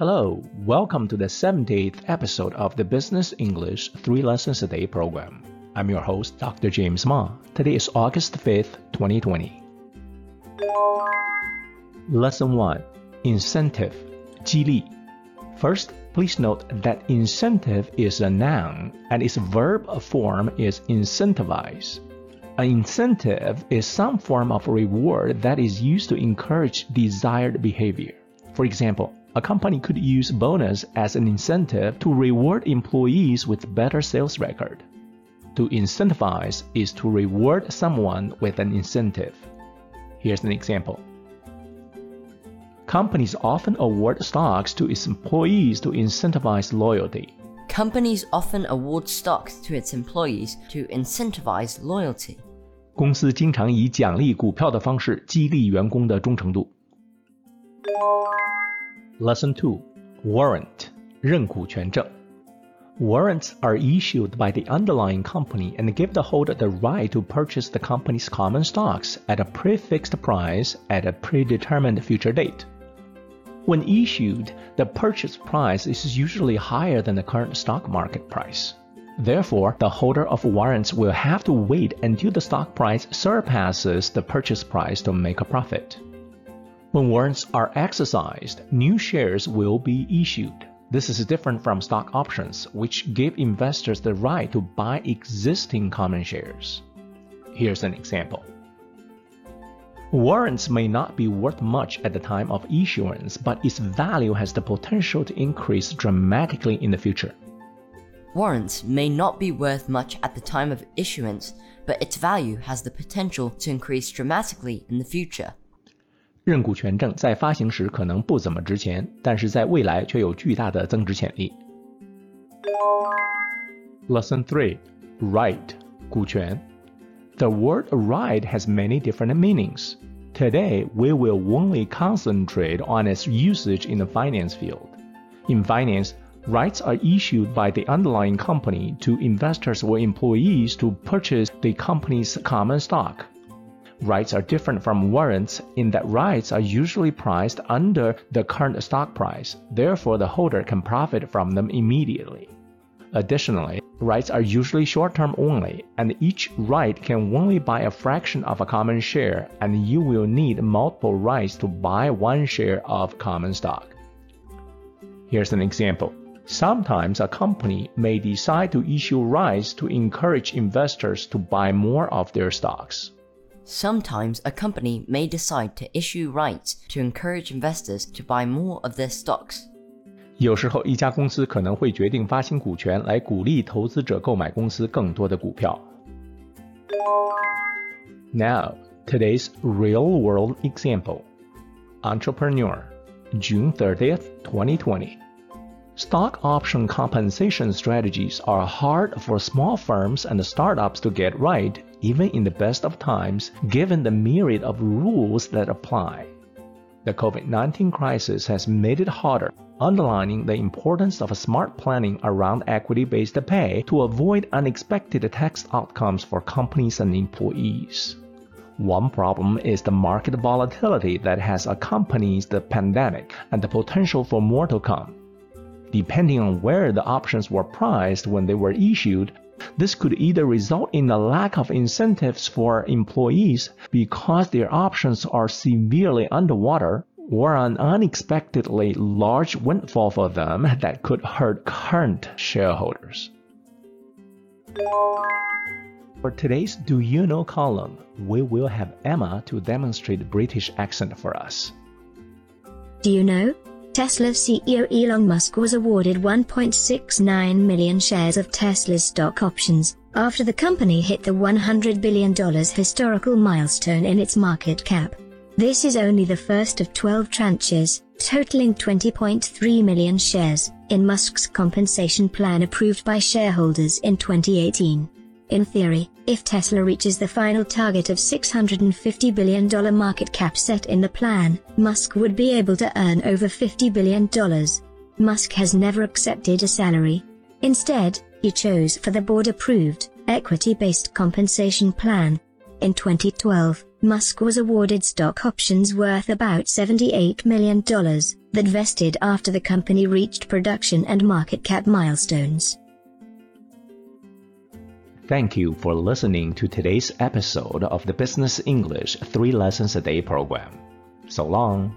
Hello, welcome to the 70th episode of the Business English 3 Lessons a Day program. I'm your host, Dr. James Ma. Today is August 5th, 2020. Lesson 1 Incentive 激励 First, please note that incentive is a noun and its verb form is incentivize. An incentive is some form of reward that is used to encourage desired behavior. For example, a company could use bonus as an incentive to reward employees with better sales record. To incentivize is to reward someone with an incentive. Here's an example. Companies often award stocks to its employees to incentivize loyalty. Companies often award stocks to its employees to incentivize loyalty. 公司经常以奖励股票的方式激励员工的忠诚度。 Lesson 2 Warrant 认股权证 Warrants are issued by the underlying company and give the holder the right to purchase the company's common stocks at a prefixed price at a predetermined future date. When issued, the purchase price is usually higher than the current stock market price. Therefore, the holder of warrants will have to wait until the stock price surpasses the purchase price to make a profit. When warrants are exercised, new shares will be issued. This is different from stock options, which give investors the right to buy existing common shares. Here's an example. Warrants may not be worth much at the time of issuance, but its value has the potential to increase dramatically in the future. Warrants may not be worth much at the time of issuance, but its value has the potential to increase dramatically in the future. 认股权证在发行时可能不怎么值钱，但是在未来却有巨大的增值潜力。Lesson 3 Right 股权 The word right has many different meanings. Today, we will only concentrate on its usage in the finance field. In finance, rights are issued by the underlying company to investors or employees to purchase the company's common stock. Rights are different from warrants in that rights are usually priced under the current stock price, therefore, the holder can profit from them immediately. Additionally, rights are usually short term only, and each right can only buy a fraction of a common share, and you will need multiple rights to buy one share of common stock. Here's an example. Sometimes a company may decide to issue rights to encourage investors to buy more of their stocks. Sometimes a company may decide to issue rights to encourage investors to buy more of their stocks. 有时候，一家公司可能会决定发行股权来鼓励投资者购买公司更多的股票。Now, today's real-world example. Entrepreneur, June 30th, 2020. Stock option compensation strategies are hard for small firms and startups to get right, even in the best of times, given the myriad of rules that apply. The COVID 19 crisis has made it harder, underlining the importance of smart planning around equity based pay to avoid unexpected tax outcomes for companies and employees. One problem is the market volatility that has accompanied the pandemic and the potential for more to come. Depending on where the options were priced when they were issued, this could either result in a lack of incentives for employees because their options are severely underwater or an unexpectedly large windfall for them that could hurt current shareholders. For today's Do You Know column, we will have Emma to demonstrate British accent for us. Do you know? Tesla CEO Elon Musk was awarded 1.69 million shares of Tesla's stock options after the company hit the $100 billion historical milestone in its market cap. This is only the first of 12 tranches, totaling 20.3 million shares, in Musk's compensation plan approved by shareholders in 2018. In theory, if Tesla reaches the final target of $650 billion market cap set in the plan, Musk would be able to earn over $50 billion. Musk has never accepted a salary. Instead, he chose for the board approved, equity based compensation plan. In 2012, Musk was awarded stock options worth about $78 million that vested after the company reached production and market cap milestones. Thank you for listening to today's episode of the Business English 3 Lessons a Day program. So long.